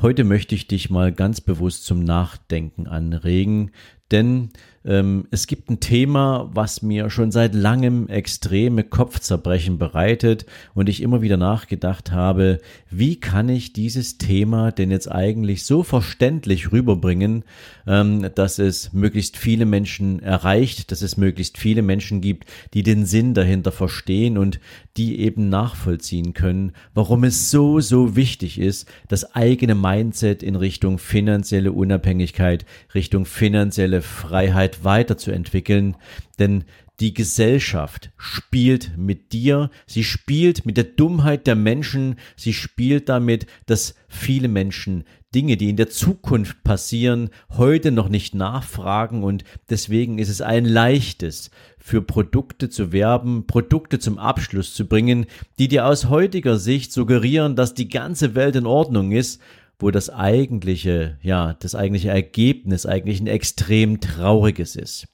Heute möchte ich dich mal ganz bewusst zum Nachdenken anregen, denn ähm, es gibt ein Thema, was mir schon seit langem extreme Kopfzerbrechen bereitet und ich immer wieder nachgedacht habe, wie kann ich dieses Thema denn jetzt eigentlich so verständlich rüberbringen, ähm, dass es möglichst viele Menschen erreicht, dass es möglichst viele Menschen gibt, die den Sinn dahinter verstehen und die eben nachvollziehen können, warum es so, so wichtig ist, das eigene Mindset in Richtung finanzielle Unabhängigkeit, Richtung finanzielle Freiheit weiterzuentwickeln, denn die Gesellschaft spielt mit dir, sie spielt mit der Dummheit der Menschen, sie spielt damit, dass viele Menschen Dinge, die in der Zukunft passieren, heute noch nicht nachfragen. Und deswegen ist es ein leichtes, für Produkte zu werben, Produkte zum Abschluss zu bringen, die dir aus heutiger Sicht suggerieren, dass die ganze Welt in Ordnung ist wo das eigentliche, ja, das eigentliche Ergebnis eigentlich ein extrem trauriges ist.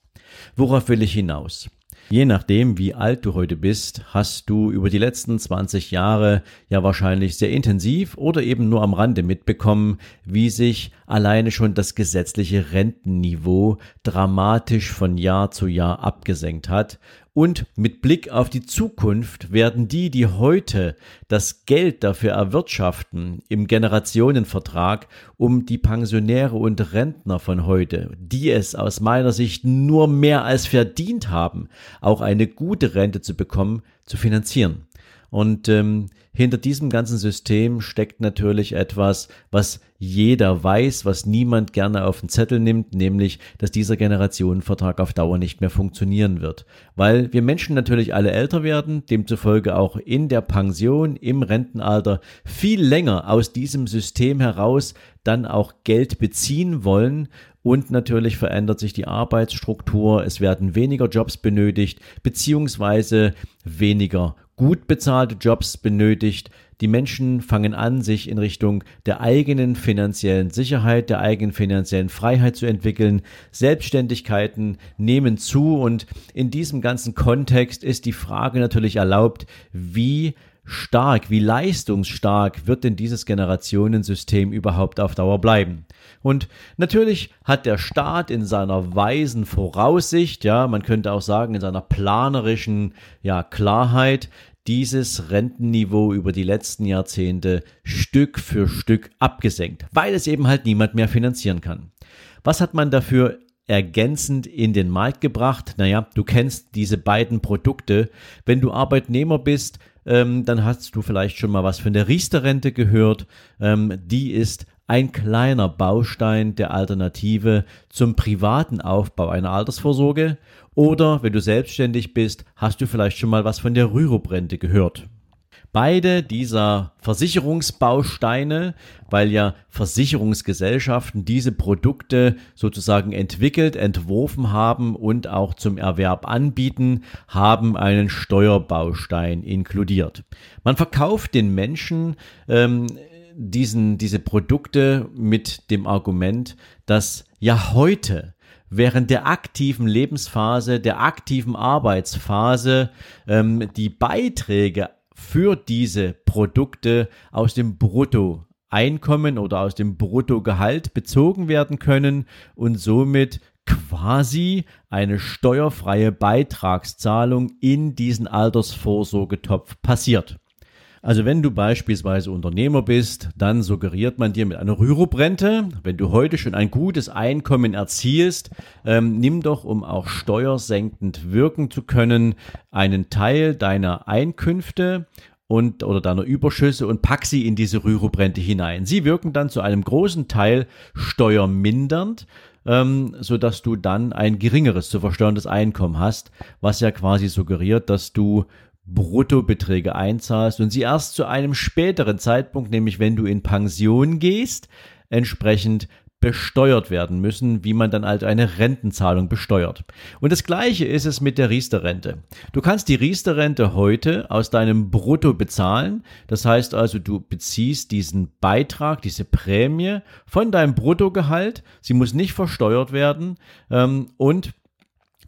Worauf will ich hinaus? Je nachdem, wie alt du heute bist, hast du über die letzten 20 Jahre ja wahrscheinlich sehr intensiv oder eben nur am Rande mitbekommen, wie sich alleine schon das gesetzliche Rentenniveau dramatisch von Jahr zu Jahr abgesenkt hat und mit Blick auf die Zukunft werden die, die heute das Geld dafür erwirtschaften im Generationenvertrag, um die Pensionäre und Rentner von heute, die es aus meiner Sicht nur mehr als verdient haben, auch eine gute Rente zu bekommen, zu finanzieren. Und ähm, hinter diesem ganzen System steckt natürlich etwas, was jeder weiß, was niemand gerne auf den Zettel nimmt, nämlich, dass dieser Generationenvertrag auf Dauer nicht mehr funktionieren wird. Weil wir Menschen natürlich alle älter werden, demzufolge auch in der Pension, im Rentenalter viel länger aus diesem System heraus dann auch Geld beziehen wollen und natürlich verändert sich die Arbeitsstruktur, es werden weniger Jobs benötigt, beziehungsweise weniger gut bezahlte Jobs benötigt. Die Menschen fangen an, sich in Richtung der eigenen finanziellen Sicherheit, der eigenen finanziellen Freiheit zu entwickeln. Selbstständigkeiten nehmen zu und in diesem ganzen Kontext ist die Frage natürlich erlaubt, wie stark, wie leistungsstark wird denn dieses Generationensystem überhaupt auf Dauer bleiben? Und natürlich hat der Staat in seiner weisen Voraussicht, ja, man könnte auch sagen, in seiner planerischen, ja, Klarheit, dieses Rentenniveau über die letzten Jahrzehnte Stück für Stück abgesenkt, weil es eben halt niemand mehr finanzieren kann. Was hat man dafür ergänzend in den Markt gebracht? Naja, du kennst diese beiden Produkte. Wenn du Arbeitnehmer bist, ähm, dann hast du vielleicht schon mal was von der Riester-Rente gehört. Ähm, die ist ein kleiner Baustein der Alternative zum privaten Aufbau einer Altersvorsorge. Oder wenn du selbstständig bist, hast du vielleicht schon mal was von der Rürup-Rente gehört. Beide dieser Versicherungsbausteine, weil ja Versicherungsgesellschaften diese Produkte sozusagen entwickelt, entworfen haben und auch zum Erwerb anbieten, haben einen Steuerbaustein inkludiert. Man verkauft den Menschen ähm, diesen, diese Produkte mit dem Argument, dass ja heute während der aktiven Lebensphase, der aktiven Arbeitsphase ähm, die Beiträge für diese Produkte aus dem Bruttoeinkommen oder aus dem Bruttogehalt bezogen werden können und somit quasi eine steuerfreie Beitragszahlung in diesen Altersvorsorgetopf passiert. Also wenn du beispielsweise Unternehmer bist, dann suggeriert man dir mit einer Rürup-Rente, wenn du heute schon ein gutes Einkommen erzielst, ähm, nimm doch, um auch steuersenkend wirken zu können, einen Teil deiner Einkünfte und oder deiner Überschüsse und pack sie in diese Rürup-Rente hinein. Sie wirken dann zu einem großen Teil steuermindernd, ähm, so dass du dann ein geringeres zu versteuerndes Einkommen hast, was ja quasi suggeriert, dass du Bruttobeträge einzahlst und sie erst zu einem späteren Zeitpunkt, nämlich wenn du in Pension gehst, entsprechend besteuert werden müssen, wie man dann halt eine Rentenzahlung besteuert. Und das gleiche ist es mit der Riester-Rente. Du kannst die Riester-Rente heute aus deinem Brutto bezahlen. Das heißt also, du beziehst diesen Beitrag, diese Prämie von deinem Bruttogehalt. Sie muss nicht versteuert werden. Ähm, und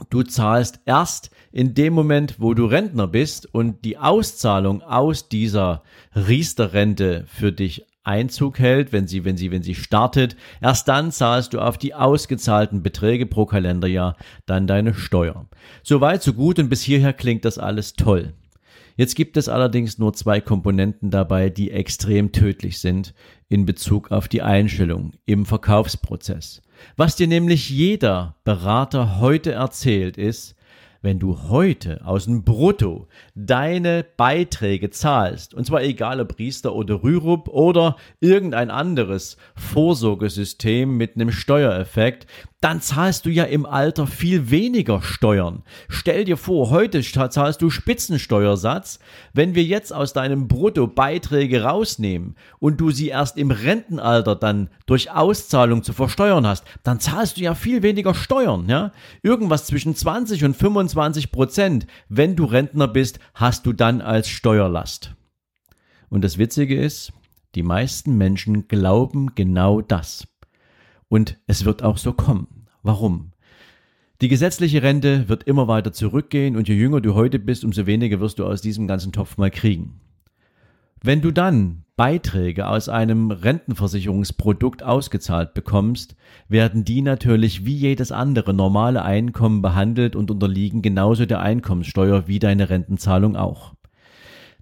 Du zahlst erst in dem Moment, wo du Rentner bist und die Auszahlung aus dieser Riester-Rente für dich Einzug hält, wenn sie, wenn sie, wenn sie startet, erst dann zahlst du auf die ausgezahlten Beträge pro Kalenderjahr dann deine Steuer. Soweit, so gut und bis hierher klingt das alles toll. Jetzt gibt es allerdings nur zwei Komponenten dabei, die extrem tödlich sind in Bezug auf die Einstellung im Verkaufsprozess. Was dir nämlich jeder Berater heute erzählt ist, wenn du heute aus dem Brutto deine Beiträge zahlst, und zwar egal ob Priester oder Rürup oder irgendein anderes Vorsorgesystem mit einem Steuereffekt, dann zahlst du ja im Alter viel weniger Steuern. Stell dir vor, heute zahlst du Spitzensteuersatz. Wenn wir jetzt aus deinem Brutto Beiträge rausnehmen und du sie erst im Rentenalter dann durch Auszahlung zu versteuern hast, dann zahlst du ja viel weniger Steuern, ja? Irgendwas zwischen 20 und 25 Prozent, wenn du Rentner bist, hast du dann als Steuerlast. Und das Witzige ist, die meisten Menschen glauben genau das. Und es wird auch so kommen. Warum? Die gesetzliche Rente wird immer weiter zurückgehen und je jünger du heute bist, umso weniger wirst du aus diesem ganzen Topf mal kriegen. Wenn du dann Beiträge aus einem Rentenversicherungsprodukt ausgezahlt bekommst, werden die natürlich wie jedes andere normale Einkommen behandelt und unterliegen genauso der Einkommenssteuer wie deine Rentenzahlung auch.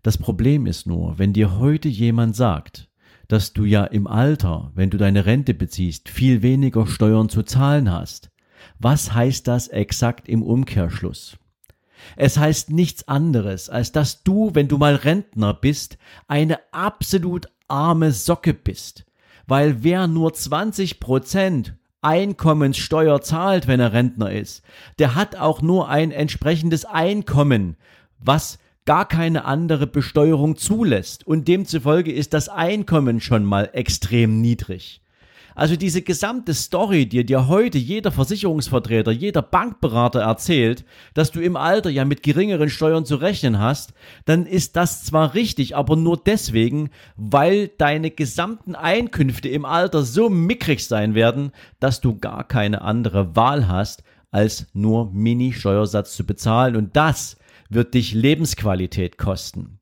Das Problem ist nur, wenn dir heute jemand sagt, dass du ja im Alter, wenn du deine Rente beziehst, viel weniger Steuern zu zahlen hast. Was heißt das exakt im Umkehrschluss? Es heißt nichts anderes, als dass du, wenn du mal Rentner bist, eine absolut arme Socke bist. Weil wer nur 20 Prozent Einkommenssteuer zahlt, wenn er Rentner ist, der hat auch nur ein entsprechendes Einkommen, was gar keine andere Besteuerung zulässt und demzufolge ist das Einkommen schon mal extrem niedrig. Also diese gesamte Story, die dir heute jeder Versicherungsvertreter, jeder Bankberater erzählt, dass du im Alter ja mit geringeren Steuern zu rechnen hast, dann ist das zwar richtig, aber nur deswegen, weil deine gesamten Einkünfte im Alter so mickrig sein werden, dass du gar keine andere Wahl hast, als nur Mini-Steuersatz zu bezahlen und das wird dich Lebensqualität kosten.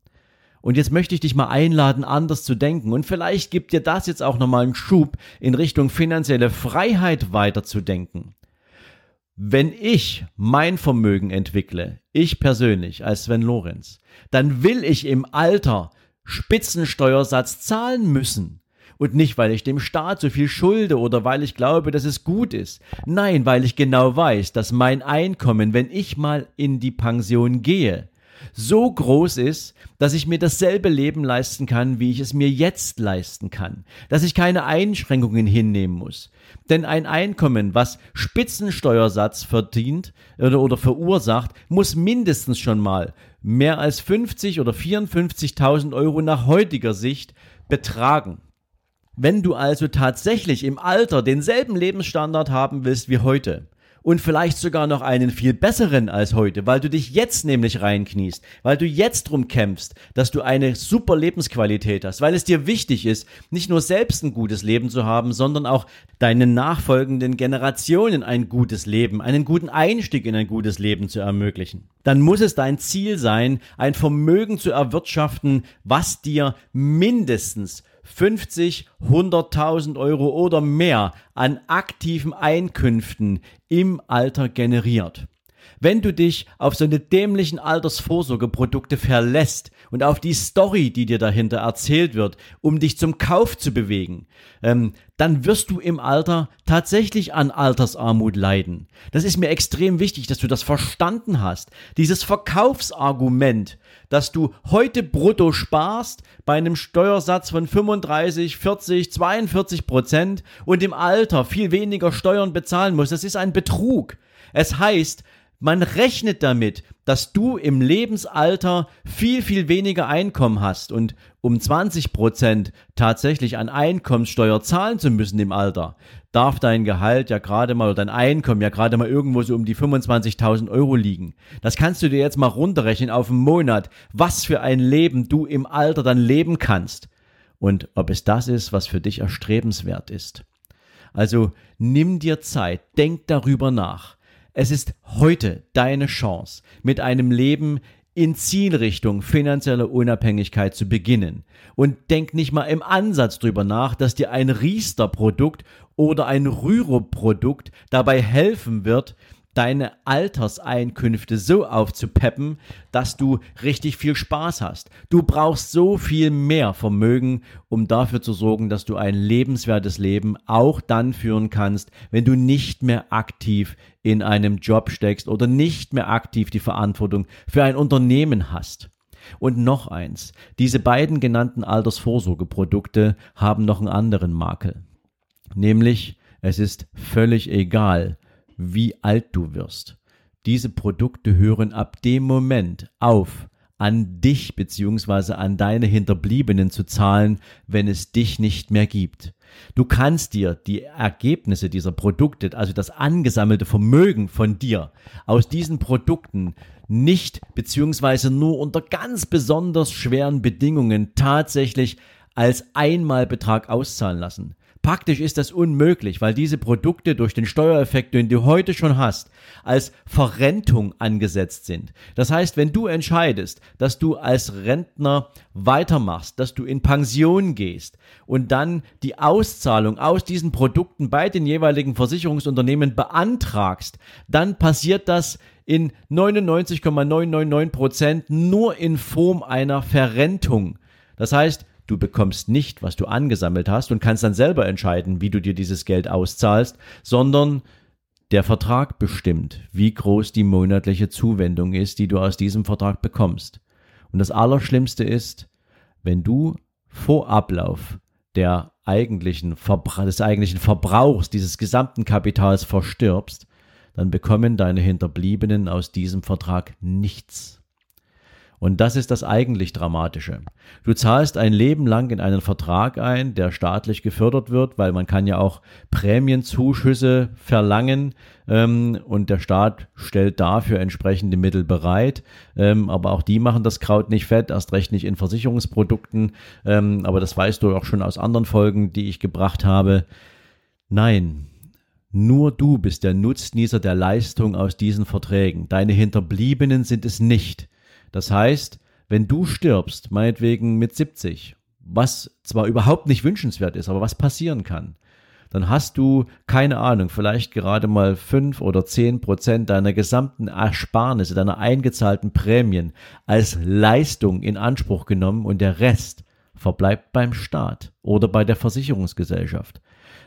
Und jetzt möchte ich dich mal einladen, anders zu denken. Und vielleicht gibt dir das jetzt auch nochmal einen Schub in Richtung finanzielle Freiheit weiterzudenken. Wenn ich mein Vermögen entwickle, ich persönlich als Sven Lorenz, dann will ich im Alter Spitzensteuersatz zahlen müssen. Und nicht, weil ich dem Staat so viel schulde oder weil ich glaube, dass es gut ist. Nein, weil ich genau weiß, dass mein Einkommen, wenn ich mal in die Pension gehe, so groß ist, dass ich mir dasselbe Leben leisten kann, wie ich es mir jetzt leisten kann, dass ich keine Einschränkungen hinnehmen muss. Denn ein Einkommen, was Spitzensteuersatz verdient oder, oder verursacht, muss mindestens schon mal mehr als 50 oder 54.000 Euro nach heutiger Sicht betragen. Wenn du also tatsächlich im Alter denselben Lebensstandard haben willst wie heute und vielleicht sogar noch einen viel besseren als heute, weil du dich jetzt nämlich reinkniest, weil du jetzt drum kämpfst, dass du eine super Lebensqualität hast, weil es dir wichtig ist, nicht nur selbst ein gutes Leben zu haben, sondern auch deinen nachfolgenden Generationen ein gutes Leben, einen guten Einstieg in ein gutes Leben zu ermöglichen. Dann muss es dein Ziel sein, ein Vermögen zu erwirtschaften, was dir mindestens 50, 100.000 Euro oder mehr an aktiven Einkünften im Alter generiert. Wenn du dich auf so eine dämlichen Altersvorsorgeprodukte verlässt und auf die Story, die dir dahinter erzählt wird, um dich zum Kauf zu bewegen, ähm, dann wirst du im Alter tatsächlich an Altersarmut leiden. Das ist mir extrem wichtig, dass du das verstanden hast. Dieses Verkaufsargument, dass du heute brutto sparst bei einem Steuersatz von 35, 40, 42 Prozent und im Alter viel weniger Steuern bezahlen musst, das ist ein Betrug. Es heißt, Man rechnet damit, dass du im Lebensalter viel, viel weniger Einkommen hast und um 20 Prozent tatsächlich an Einkommenssteuer zahlen zu müssen im Alter, darf dein Gehalt ja gerade mal oder dein Einkommen ja gerade mal irgendwo so um die 25.000 Euro liegen. Das kannst du dir jetzt mal runterrechnen auf einen Monat, was für ein Leben du im Alter dann leben kannst und ob es das ist, was für dich erstrebenswert ist. Also nimm dir Zeit, denk darüber nach es ist heute deine Chance, mit einem Leben in Zielrichtung finanzielle Unabhängigkeit zu beginnen. Und denk nicht mal im Ansatz drüber nach, dass dir ein Riester-Produkt oder ein Rüro-Produkt dabei helfen wird, deine Alterseinkünfte so aufzupeppen, dass du richtig viel Spaß hast. Du brauchst so viel mehr Vermögen, um dafür zu sorgen, dass du ein lebenswertes Leben auch dann führen kannst, wenn du nicht mehr aktiv in einem Job steckst oder nicht mehr aktiv die Verantwortung für ein Unternehmen hast. Und noch eins, diese beiden genannten Altersvorsorgeprodukte haben noch einen anderen Makel. Nämlich, es ist völlig egal, wie alt du wirst. Diese Produkte hören ab dem Moment auf, an dich bzw. an deine Hinterbliebenen zu zahlen, wenn es dich nicht mehr gibt. Du kannst dir die Ergebnisse dieser Produkte, also das angesammelte Vermögen von dir aus diesen Produkten nicht bzw. nur unter ganz besonders schweren Bedingungen tatsächlich als Einmalbetrag auszahlen lassen. Praktisch ist das unmöglich, weil diese Produkte durch den Steuereffekt, den du heute schon hast, als Verrentung angesetzt sind. Das heißt, wenn du entscheidest, dass du als Rentner weitermachst, dass du in Pension gehst und dann die Auszahlung aus diesen Produkten bei den jeweiligen Versicherungsunternehmen beantragst, dann passiert das in 99,999 Prozent nur in Form einer Verrentung. Das heißt, Du bekommst nicht, was du angesammelt hast und kannst dann selber entscheiden, wie du dir dieses Geld auszahlst, sondern der Vertrag bestimmt, wie groß die monatliche Zuwendung ist, die du aus diesem Vertrag bekommst. Und das Allerschlimmste ist, wenn du vor Ablauf der eigentlichen des eigentlichen Verbrauchs dieses gesamten Kapitals verstirbst, dann bekommen deine Hinterbliebenen aus diesem Vertrag nichts. Und das ist das eigentlich Dramatische. Du zahlst ein Leben lang in einen Vertrag ein, der staatlich gefördert wird, weil man kann ja auch Prämienzuschüsse verlangen ähm, und der Staat stellt dafür entsprechende Mittel bereit. Ähm, aber auch die machen das Kraut nicht fett, erst recht nicht in Versicherungsprodukten. Ähm, aber das weißt du auch schon aus anderen Folgen, die ich gebracht habe. Nein, nur du bist der Nutznießer der Leistung aus diesen Verträgen. Deine Hinterbliebenen sind es nicht. Das heißt, wenn du stirbst, meinetwegen mit 70, was zwar überhaupt nicht wünschenswert ist, aber was passieren kann, dann hast du, keine Ahnung, vielleicht gerade mal fünf oder zehn Prozent deiner gesamten Ersparnisse, deiner eingezahlten Prämien als Leistung in Anspruch genommen und der Rest verbleibt beim Staat oder bei der Versicherungsgesellschaft.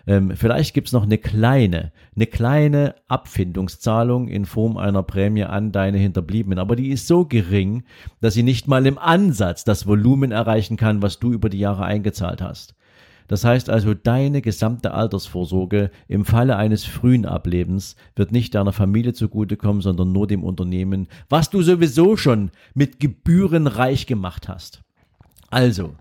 Ähm, vielleicht gibt's noch eine kleine, eine kleine Abfindungszahlung in Form einer Prämie an deine Hinterbliebenen, aber die ist so gering, dass sie nicht mal im Ansatz das Volumen erreichen kann, was du über die Jahre eingezahlt hast. Das heißt also, deine gesamte Altersvorsorge im Falle eines frühen Ablebens wird nicht deiner Familie zugutekommen, sondern nur dem Unternehmen, was du sowieso schon mit Gebühren reich gemacht hast. Also,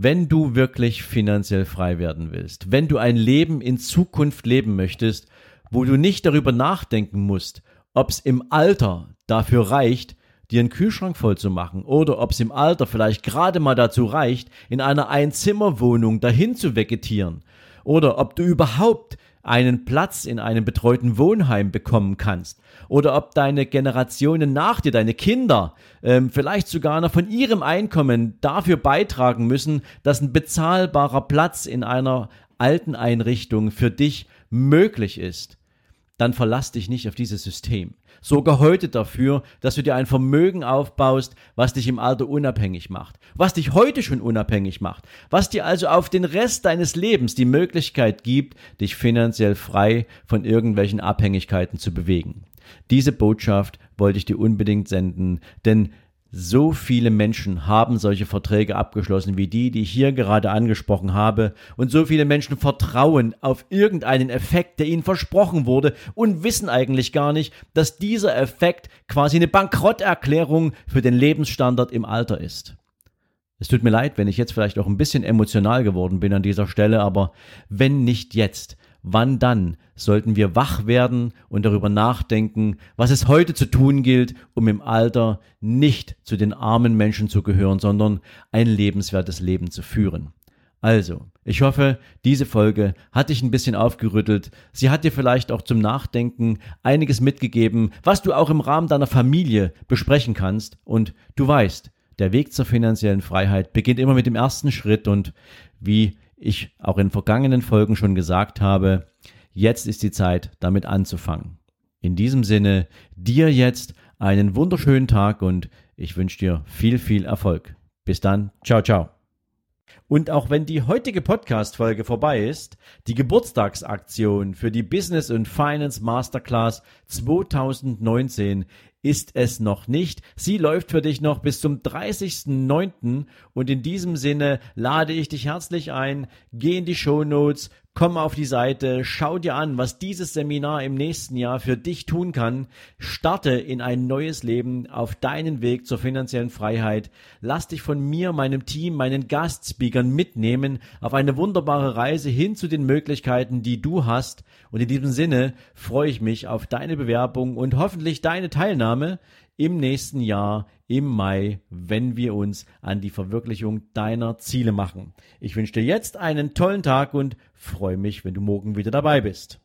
wenn du wirklich finanziell frei werden willst, wenn du ein Leben in Zukunft leben möchtest, wo du nicht darüber nachdenken musst, ob es im Alter dafür reicht, dir einen Kühlschrank voll zu machen oder ob es im Alter vielleicht gerade mal dazu reicht, in einer Einzimmerwohnung dahin zu vegetieren oder ob du überhaupt einen Platz in einem betreuten Wohnheim bekommen kannst. Oder ob deine Generationen nach dir, deine Kinder, ähm, vielleicht sogar noch von ihrem Einkommen dafür beitragen müssen, dass ein bezahlbarer Platz in einer alten Einrichtung für dich möglich ist dann verlass dich nicht auf dieses System. Sorge heute dafür, dass du dir ein Vermögen aufbaust, was dich im Alter unabhängig macht, was dich heute schon unabhängig macht, was dir also auf den Rest deines Lebens die Möglichkeit gibt, dich finanziell frei von irgendwelchen Abhängigkeiten zu bewegen. Diese Botschaft wollte ich dir unbedingt senden, denn So viele Menschen haben solche Verträge abgeschlossen wie die, die ich hier gerade angesprochen habe, und so viele Menschen vertrauen auf irgendeinen Effekt, der ihnen versprochen wurde, und wissen eigentlich gar nicht, dass dieser Effekt quasi eine Bankrotterklärung für den Lebensstandard im Alter ist. Es tut mir leid, wenn ich jetzt vielleicht auch ein bisschen emotional geworden bin an dieser Stelle, aber wenn nicht jetzt, wann dann sollten wir wach werden und darüber nachdenken, was es heute zu tun gilt, um im Alter nicht zu den armen Menschen zu gehören, sondern ein lebenswertes Leben zu führen. Also, ich hoffe, diese Folge hat dich ein bisschen aufgerüttelt. Sie hat dir vielleicht auch zum Nachdenken einiges mitgegeben, was du auch im Rahmen deiner Familie besprechen kannst. Und du weißt, der Weg zur finanziellen Freiheit beginnt immer mit dem ersten Schritt und wie ich auch in vergangenen Folgen schon gesagt habe, jetzt ist die Zeit, damit anzufangen. In diesem Sinne, dir jetzt einen wunderschönen Tag und ich wünsche dir viel, viel Erfolg. Bis dann. Ciao, ciao. Und auch wenn die heutige Podcast-Folge vorbei ist, die Geburtstagsaktion für die Business und Finance Masterclass 2019 ist es noch nicht. Sie läuft für dich noch bis zum 30.09. Und in diesem Sinne lade ich dich herzlich ein. Geh in die Show Notes, komm auf die Seite, schau dir an, was dieses Seminar im nächsten Jahr für dich tun kann. Starte in ein neues Leben auf deinen Weg zur finanziellen Freiheit. Lass dich von mir, meinem Team, meinen Gastspeakern mitnehmen auf eine wunderbare Reise hin zu den Möglichkeiten, die du hast. Und in diesem Sinne freue ich mich auf deine Bewerbung und hoffentlich deine Teilnahme im nächsten Jahr im Mai, wenn wir uns an die Verwirklichung deiner Ziele machen. Ich wünsche dir jetzt einen tollen Tag und freue mich, wenn du morgen wieder dabei bist.